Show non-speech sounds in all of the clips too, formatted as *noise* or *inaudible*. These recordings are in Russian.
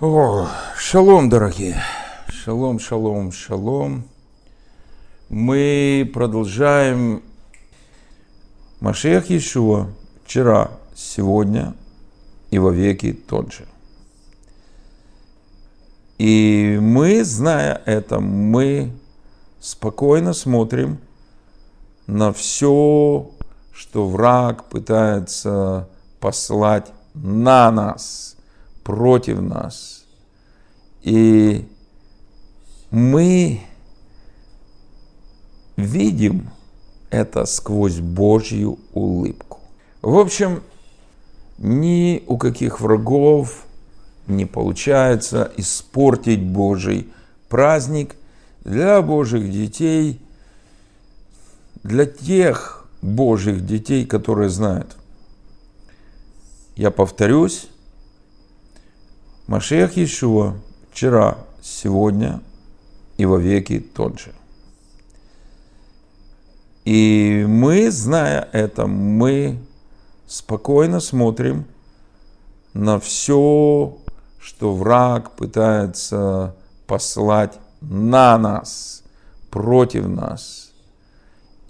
О, шалом, дорогие. Шалом, шалом, шалом. Мы продолжаем Машех Иешуа вчера, сегодня и во веки тот же. И мы, зная это, мы спокойно смотрим на все, что враг пытается послать на нас, против нас. И мы видим это сквозь Божью улыбку. В общем, ни у каких врагов не получается испортить Божий праздник для Божьих детей, для тех Божьих детей, которые знают. Я повторюсь, Машех Иешуа вчера, сегодня и во веки тот же. И мы, зная это, мы спокойно смотрим на все, что враг пытается послать на нас, против нас.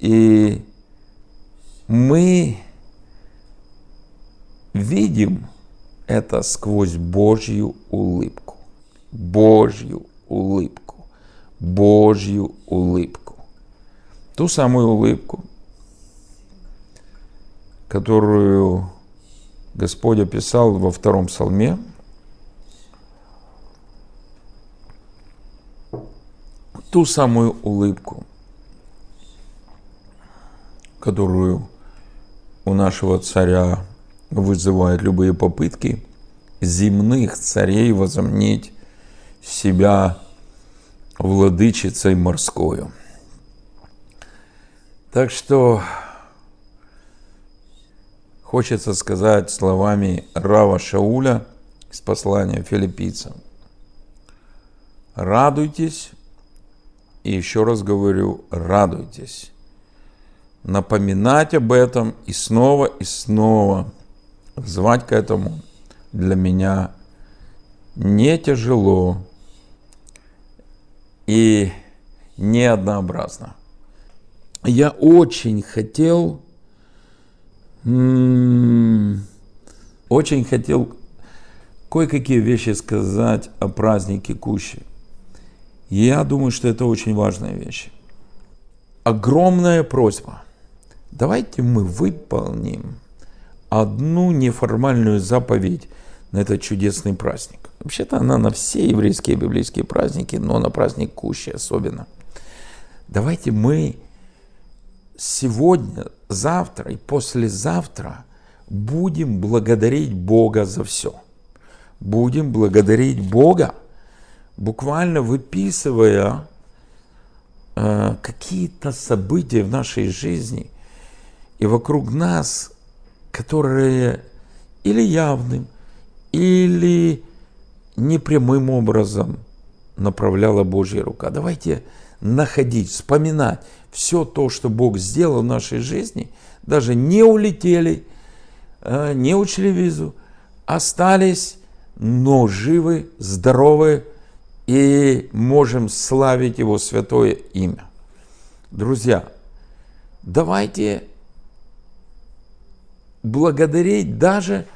И мы видим это сквозь Божью улыбку. Божью улыбку. Божью улыбку ту самую улыбку, которую Господь описал во втором псалме, ту самую улыбку, которую у нашего царя вызывают любые попытки земных царей возомнить себя владычицей морскою. Так что хочется сказать словами Рава Шауля из послания филиппийцам. Радуйтесь, и еще раз говорю, радуйтесь. Напоминать об этом и снова и снова звать к этому для меня не тяжело и не однообразно я очень хотел, очень хотел кое-какие вещи сказать о празднике Кущи. Я думаю, что это очень важная вещь. Огромная просьба. Давайте мы выполним одну неформальную заповедь на этот чудесный праздник. Вообще-то она на все еврейские библейские праздники, но на праздник Кущи особенно. Давайте мы сегодня, завтра и послезавтра будем благодарить Бога за все. Будем благодарить Бога, буквально выписывая э, какие-то события в нашей жизни и вокруг нас, которые или явным, или непрямым образом направляла Божья рука. Давайте находить, вспоминать все то, что Бог сделал в нашей жизни, даже не улетели, э, не учли визу, остались, но живы, здоровы и можем славить Его святое имя. Друзья, давайте благодарить даже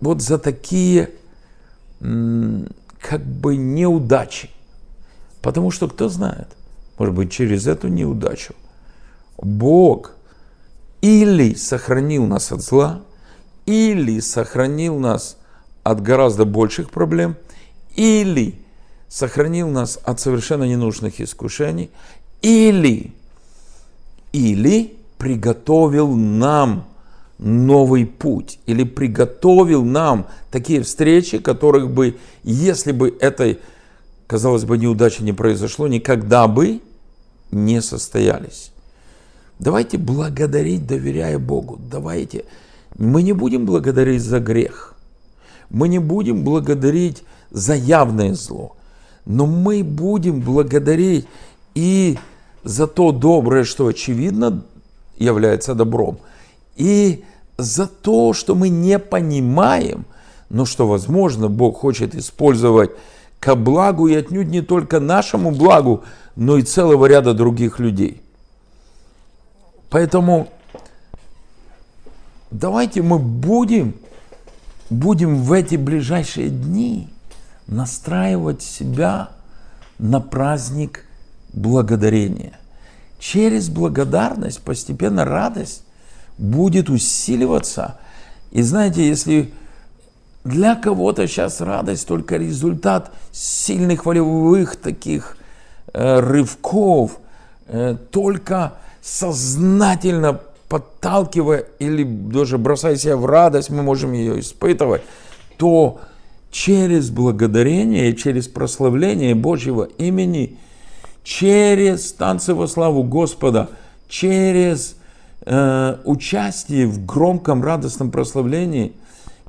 вот за такие как бы неудачи. Потому что кто знает – может быть, через эту неудачу Бог или сохранил нас от зла, или сохранил нас от гораздо больших проблем, или сохранил нас от совершенно ненужных искушений, или, или приготовил нам новый путь, или приготовил нам такие встречи, которых бы, если бы этой, казалось бы, неудачи не произошло, никогда бы не состоялись. Давайте благодарить, доверяя Богу. Давайте. Мы не будем благодарить за грех. Мы не будем благодарить за явное зло. Но мы будем благодарить и за то доброе, что очевидно является добром, и за то, что мы не понимаем, но что, возможно, Бог хочет использовать ко благу и отнюдь не только нашему благу, но и целого ряда других людей. Поэтому давайте мы будем, будем в эти ближайшие дни настраивать себя на праздник благодарения. Через благодарность постепенно радость будет усиливаться. И знаете, если для кого-то сейчас радость только результат сильных волевых таких э, рывков, э, только сознательно подталкивая или даже бросая себя в радость, мы можем ее испытывать, то через благодарение, через прославление Божьего имени, через танцы во славу Господа, через э, участие в громком радостном прославлении,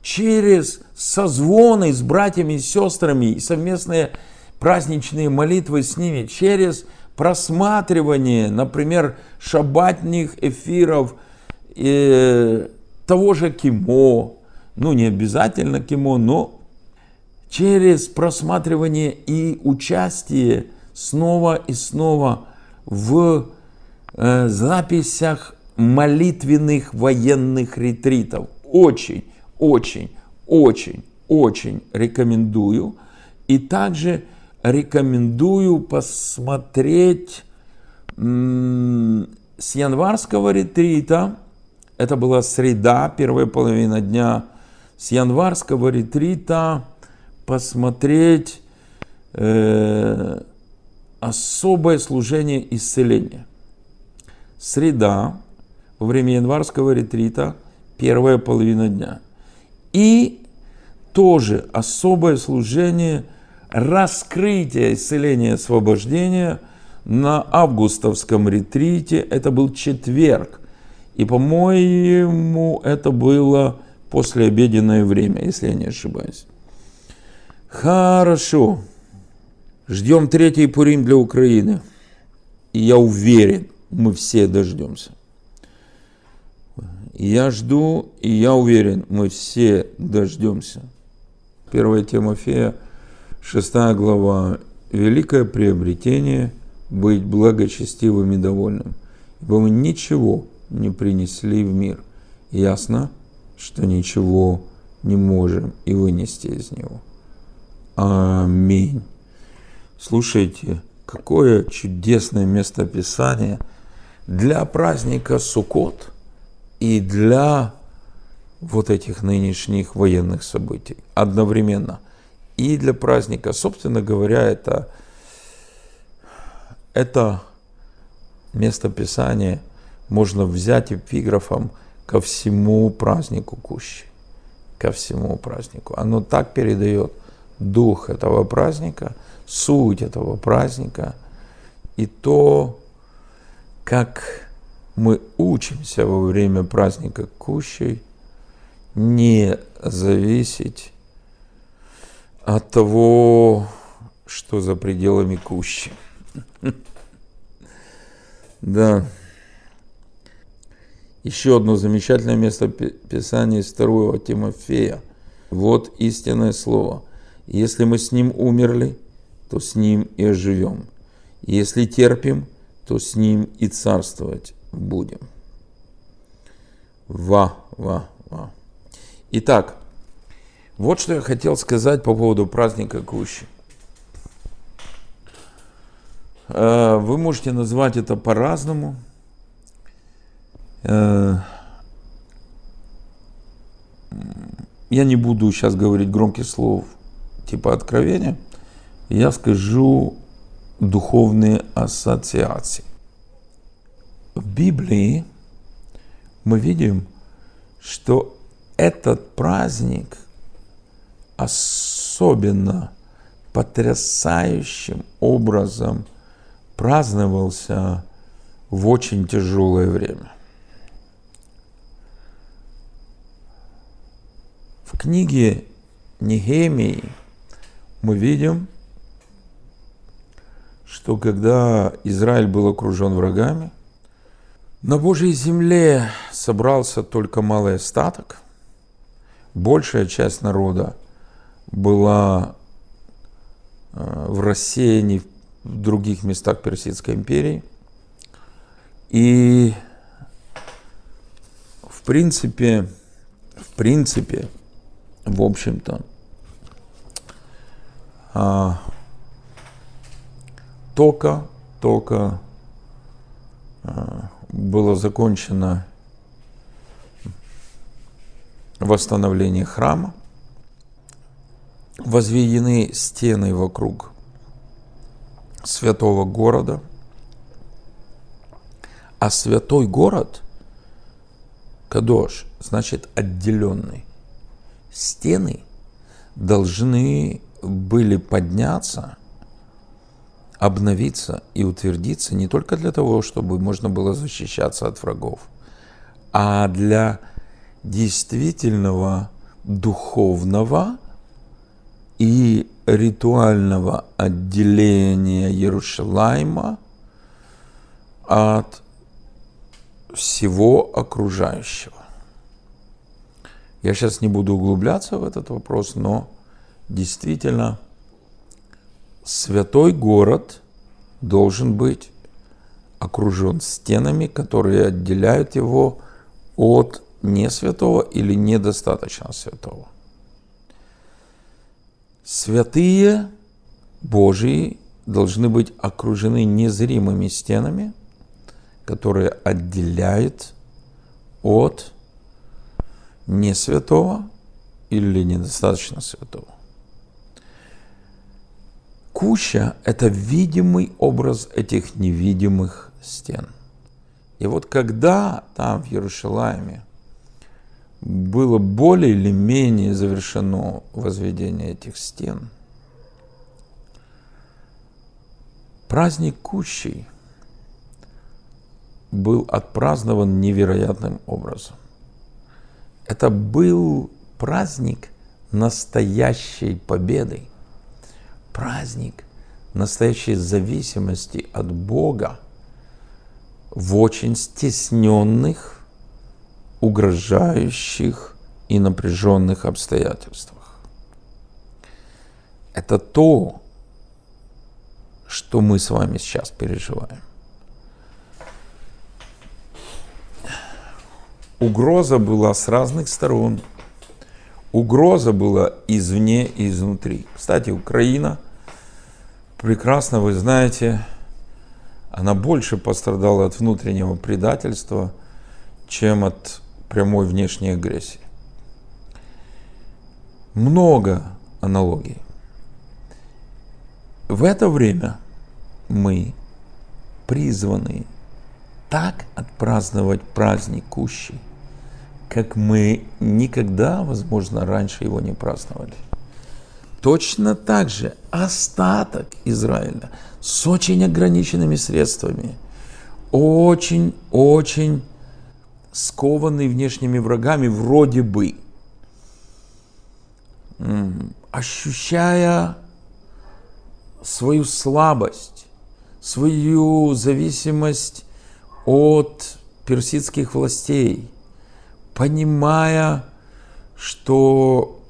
через созвоны с братьями и сестрами и совместные праздничные молитвы с ними, через просматривание, например, шабатных эфиров э, того же кимо, ну не обязательно кимо, но через просматривание и участие снова и снова в э, записях молитвенных военных ретритов. Очень, очень, очень, очень рекомендую. И также рекомендую посмотреть с январского ретрита, это была среда, первая половина дня, с январского ретрита посмотреть э, особое служение исцеления. Среда, во время январского ретрита, первая половина дня. И тоже особое служение раскрытия исцеления освобождения на августовском ретрите. Это был четверг. И, по-моему, это было послеобеденное время, если я не ошибаюсь. Хорошо. Ждем третий Пурим для Украины. И я уверен, мы все дождемся. Я жду, и я уверен, мы все дождемся. Первая Тимофея, шестая глава. Великое приобретение – быть благочестивым и довольным, ибо мы ничего не принесли в мир. Ясно, что ничего не можем и вынести из него. Аминь. Слушайте, какое чудесное местописание для праздника Суккот и для вот этих нынешних военных событий одновременно. И для праздника, собственно говоря, это, это местописание можно взять эпиграфом ко всему празднику Кущи. Ко всему празднику. Оно так передает дух этого праздника, суть этого праздника и то, как мы учимся во время праздника Кущей не зависеть от того, что за пределами Кущи. *laughs* Да. Еще одно замечательное место Писания из 2 Тимофея. Вот истинное слово – если мы с Ним умерли, то с Ним и оживем. Если терпим, то с Ним и царствовать будем. Ва, ва, ва. Итак, вот что я хотел сказать по поводу праздника Кущи. Э, вы можете назвать это по-разному. Э, я не буду сейчас говорить громких слов типа откровения, я скажу духовные ассоциации. В Библии мы видим, что этот праздник особенно потрясающим образом праздновался в очень тяжелое время. В книге Нехемии мы видим, что когда Израиль был окружен врагами, на Божьей земле собрался только малый остаток, большая часть народа была э, в рассеянии в других местах Персидской империи. И в принципе, в принципе, в общем-то, а, только, только а, было закончено восстановление храма, возведены стены вокруг святого города, а святой город, Кадош, значит отделенный. Стены должны были подняться, обновиться и утвердиться не только для того, чтобы можно было защищаться от врагов, а для действительного духовного и ритуального отделения Иерушалайма от всего окружающего. Я сейчас не буду углубляться в этот вопрос, но действительно святой город должен быть окружен стенами, которые отделяют его от не святого или недостаточно святого. Святые Божии должны быть окружены незримыми стенами, которые отделяют от не святого или недостаточно святого. Куща – это видимый образ этих невидимых стен. И вот когда там в Иерусалиме было более или менее завершено возведение этих стен. Праздник Кущей был отпразднован невероятным образом. Это был праздник настоящей победы, праздник настоящей зависимости от Бога в очень стесненных угрожающих и напряженных обстоятельствах. Это то, что мы с вами сейчас переживаем. Угроза была с разных сторон. Угроза была извне и изнутри. Кстати, Украина, прекрасно вы знаете, она больше пострадала от внутреннего предательства, чем от прямой внешней агрессии. Много аналогий. В это время мы призваны так отпраздновать праздник Кущи, как мы никогда, возможно, раньше его не праздновали. Точно так же остаток Израиля с очень ограниченными средствами, очень-очень скованный внешними врагами вроде бы, ощущая свою слабость, свою зависимость от персидских властей, понимая, что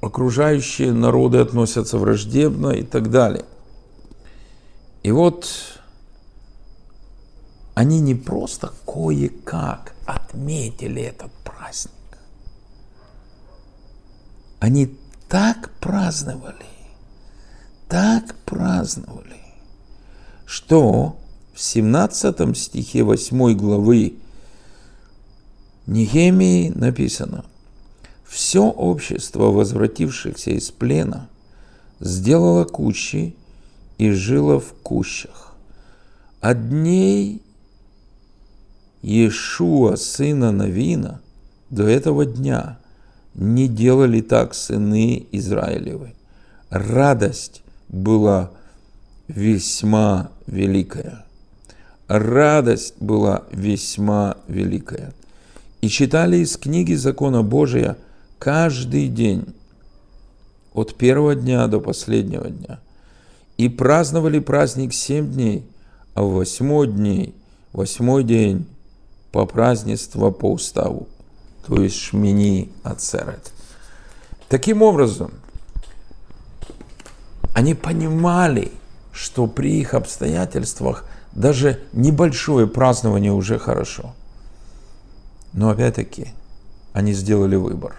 окружающие народы относятся враждебно и так далее. И вот они не просто кое-как отметили этот праздник. Они так праздновали, так праздновали, что в 17 стихе 8 главы Нехемии написано «Все общество возвратившихся из плена сделало кущи и жило в кущах. От дней Иешуа, сына Навина, до этого дня не делали так сыны Израилевы. Радость была весьма великая. Радость была весьма великая. И читали из книги закона Божия каждый день, от первого дня до последнего дня. И праздновали праздник семь дней, а в восьмой день, восьмой день по празднеству по уставу, то есть Шмини Ацерет. Таким образом, Они понимали, что при их обстоятельствах даже небольшое празднование уже хорошо. Но опять-таки они сделали выбор.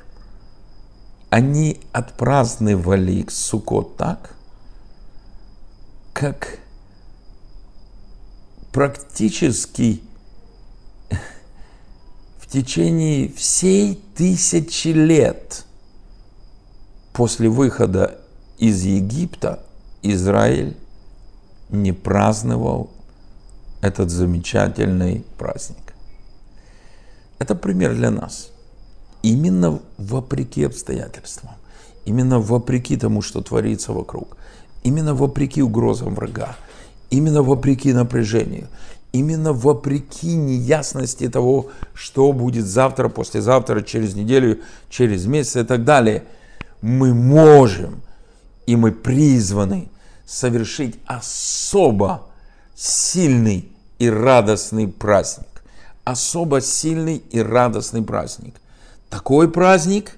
Они отпраздновали Суккот так, как практически в течение всей тысячи лет после выхода из Египта Израиль не праздновал этот замечательный праздник. Это пример для нас. Именно вопреки обстоятельствам, именно вопреки тому, что творится вокруг, именно вопреки угрозам врага, именно вопреки напряжению, именно вопреки неясности того, что будет завтра, послезавтра, через неделю, через месяц и так далее, мы можем и мы призваны совершить особо сильный и радостный праздник. Особо сильный и радостный праздник. Такой праздник,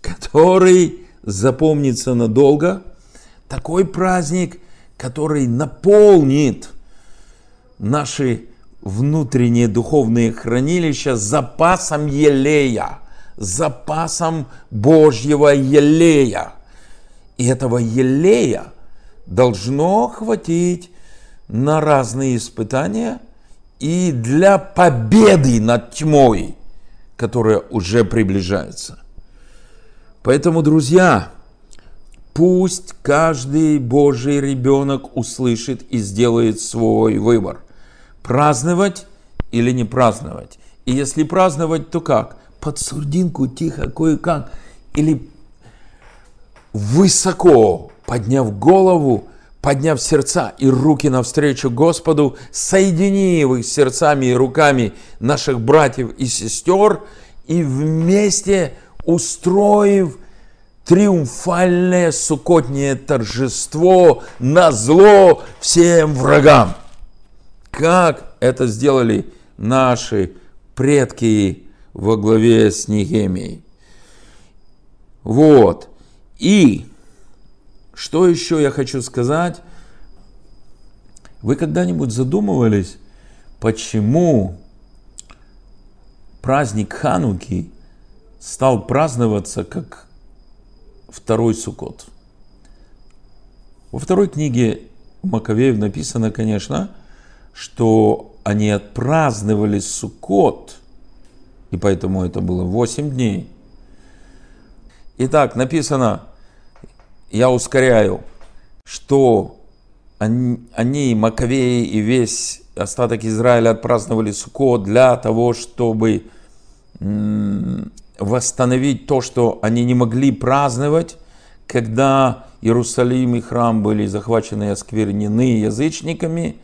который запомнится надолго. Такой праздник, который наполнит наши внутренние духовные хранилища запасом елея, запасом Божьего елея. И этого елея должно хватить на разные испытания и для победы над тьмой, которая уже приближается. Поэтому, друзья, пусть каждый Божий ребенок услышит и сделает свой выбор. Праздновать или не праздновать. И если праздновать, то как? Под сурдинку тихо, кое-как. Или высоко, подняв голову, подняв сердца и руки навстречу Господу, соединив их сердцами и руками наших братьев и сестер, и вместе устроив триумфальное сукотнее торжество на зло всем врагам. Как это сделали наши предки во главе с Нехемией. Вот. И что еще я хочу сказать? Вы когда-нибудь задумывались, почему праздник Хануки стал праздноваться как второй Суккот? Во второй книге Маковеев написано, конечно, что они отпраздновали Суккот, и поэтому это было 8 дней. Итак, написано, я ускоряю, что они, они, Маковеи и весь остаток Израиля отпраздновали Суко для того, чтобы восстановить то, что они не могли праздновать, когда Иерусалим и храм были захвачены и осквернены язычниками,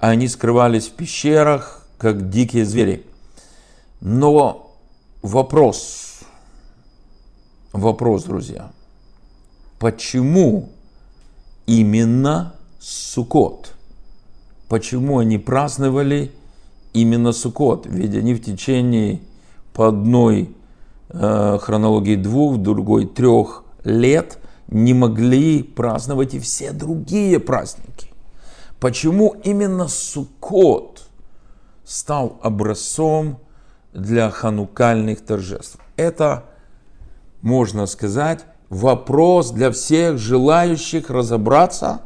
а они скрывались в пещерах, как дикие звери. Но вопрос, вопрос, друзья – почему именно Сукот? Почему они праздновали именно Сукот? Ведь они в течение по одной э, хронологии двух, другой трех лет не могли праздновать и все другие праздники. Почему именно Сукот стал образцом для ханукальных торжеств? Это, можно сказать, вопрос для всех желающих разобраться.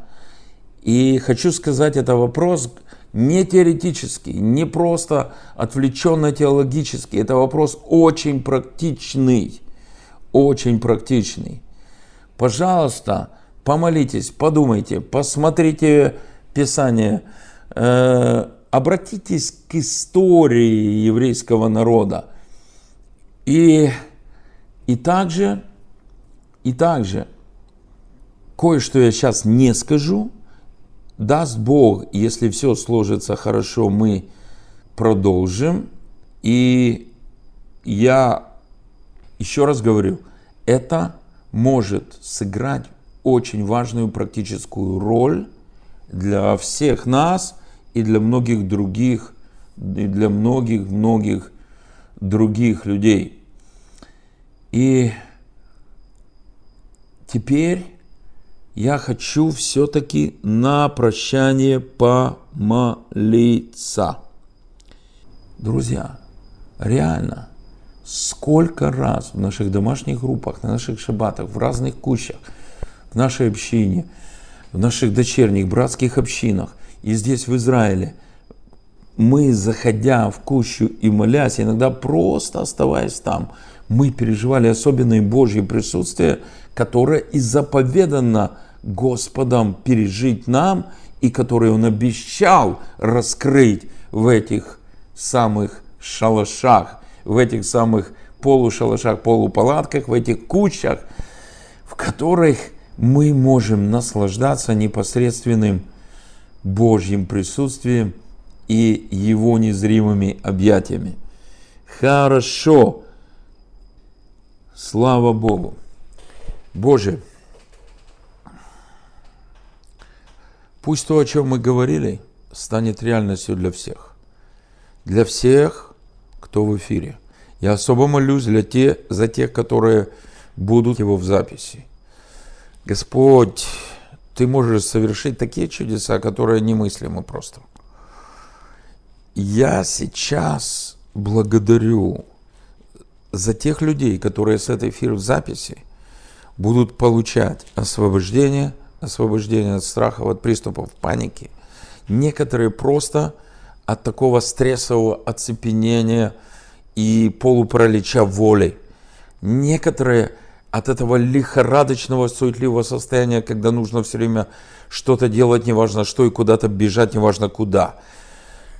И хочу сказать, это вопрос не теоретический, не просто отвлеченно теологический. Это вопрос очень практичный, очень практичный. Пожалуйста, помолитесь, подумайте, посмотрите Писание, э, обратитесь к истории еврейского народа. И, и также и также, кое-что я сейчас не скажу, даст Бог, если все сложится хорошо, мы продолжим. И я еще раз говорю, это может сыграть очень важную практическую роль для всех нас и для многих других, и для многих-многих других людей. И Теперь я хочу все-таки на прощание помолиться. Друзья, реально, сколько раз в наших домашних группах, на наших шабатах, в разных кущах, в нашей общине, в наших дочерних братских общинах и здесь в Израиле, мы, заходя в кущу и молясь, иногда просто оставаясь там, мы переживали особенное Божье присутствие, которое и заповедано Господом пережить нам, и которое Он обещал раскрыть в этих самых шалашах, в этих самых полушалашах, полупалатках, в этих кучах, в которых мы можем наслаждаться непосредственным Божьим присутствием и Его незримыми объятиями. Хорошо. Слава Богу. Боже, пусть то, о чем мы говорили, станет реальностью для всех. Для всех, кто в эфире. Я особо молюсь для те, за тех, которые будут его в записи. Господь, Ты можешь совершить такие чудеса, которые немыслимы просто. Я сейчас благодарю за тех людей, которые с этой эфира в записи будут получать освобождение, освобождение от страхов, от приступов паники. Некоторые просто от такого стрессового оцепенения и полупаралича воли. Некоторые от этого лихорадочного, суетливого состояния, когда нужно все время что-то делать, неважно что, и куда-то бежать, неважно куда.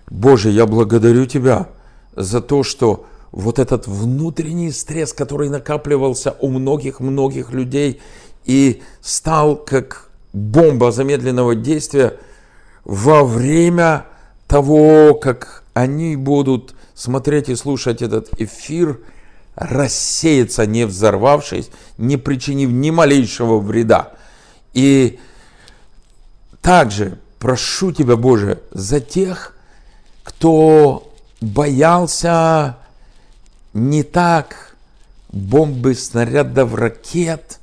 Боже, я благодарю Тебя за то, что вот этот внутренний стресс, который накапливался у многих-многих людей и стал как бомба замедленного действия во время того, как они будут смотреть и слушать этот эфир, рассеяться, не взорвавшись, не причинив ни малейшего вреда. И также прошу Тебя, Боже, за тех, кто боялся не так бомбы, снарядов, ракет,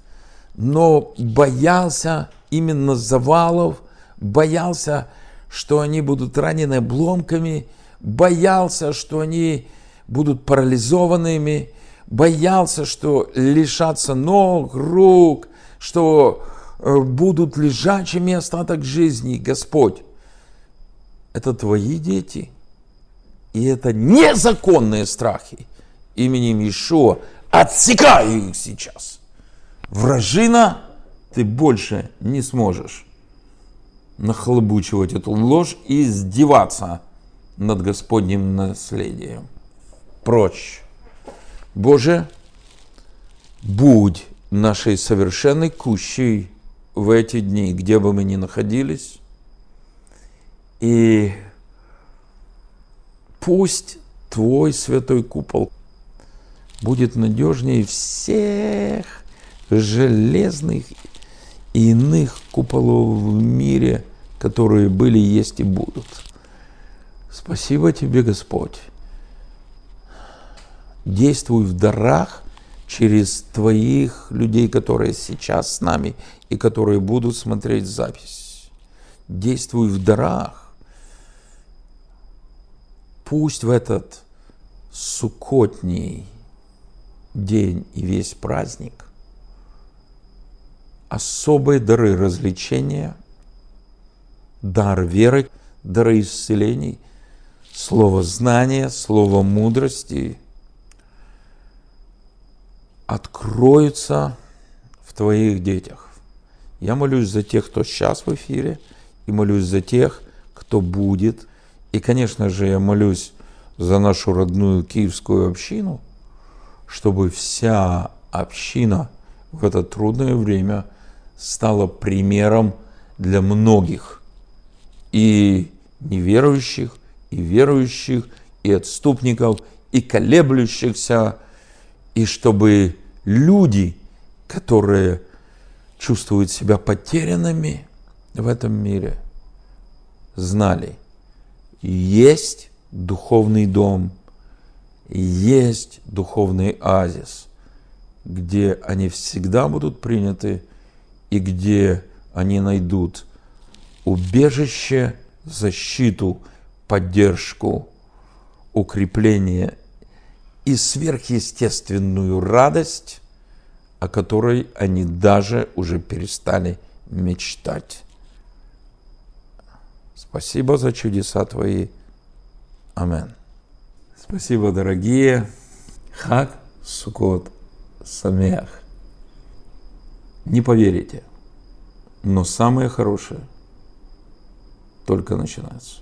но боялся именно завалов, боялся, что они будут ранены обломками, боялся, что они будут парализованными, боялся, что лишатся ног, рук, что э, будут лежачими остаток жизни. Господь, это твои дети, и это незаконные страхи именем Ишуа, отсекаю их сейчас. Вражина, ты больше не сможешь нахлобучивать эту ложь и издеваться над Господним наследием. Прочь. Боже, будь нашей совершенной кущей в эти дни, где бы мы ни находились, и пусть Твой святой купол будет надежнее всех железных и иных куполов в мире, которые были, есть и будут. Спасибо тебе, Господь. Действуй в дарах через твоих людей, которые сейчас с нами и которые будут смотреть запись. Действуй в дарах. Пусть в этот сукотний день и весь праздник особые дары развлечения, дар веры, дары исцелений, слово знания, слово мудрости откроются в твоих детях. Я молюсь за тех, кто сейчас в эфире, и молюсь за тех, кто будет. И, конечно же, я молюсь за нашу родную киевскую общину, чтобы вся община в это трудное время стала примером для многих. И неверующих, и верующих, и отступников, и колеблющихся, и чтобы люди, которые чувствуют себя потерянными в этом мире, знали, есть духовный дом, есть духовный оазис, где они всегда будут приняты и где они найдут убежище, защиту, поддержку, укрепление и сверхъестественную радость, о которой они даже уже перестали мечтать. Спасибо за чудеса Твои. Амен. Спасибо, дорогие. Хак Сукот Самех. Не поверите, но самое хорошее только начинается.